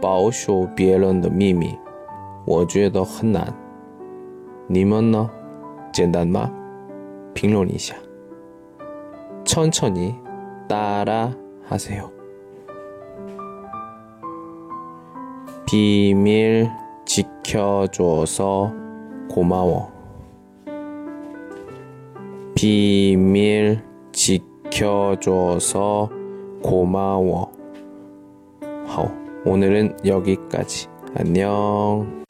保守别人的秘密，我觉得很难。你们呢？简单吗？评论一下。 천천히 따라 하세요. 비밀 지켜줘서 고마워. 비밀 지켜줘서 고마워. 好, 오늘은 여기까지. 안녕.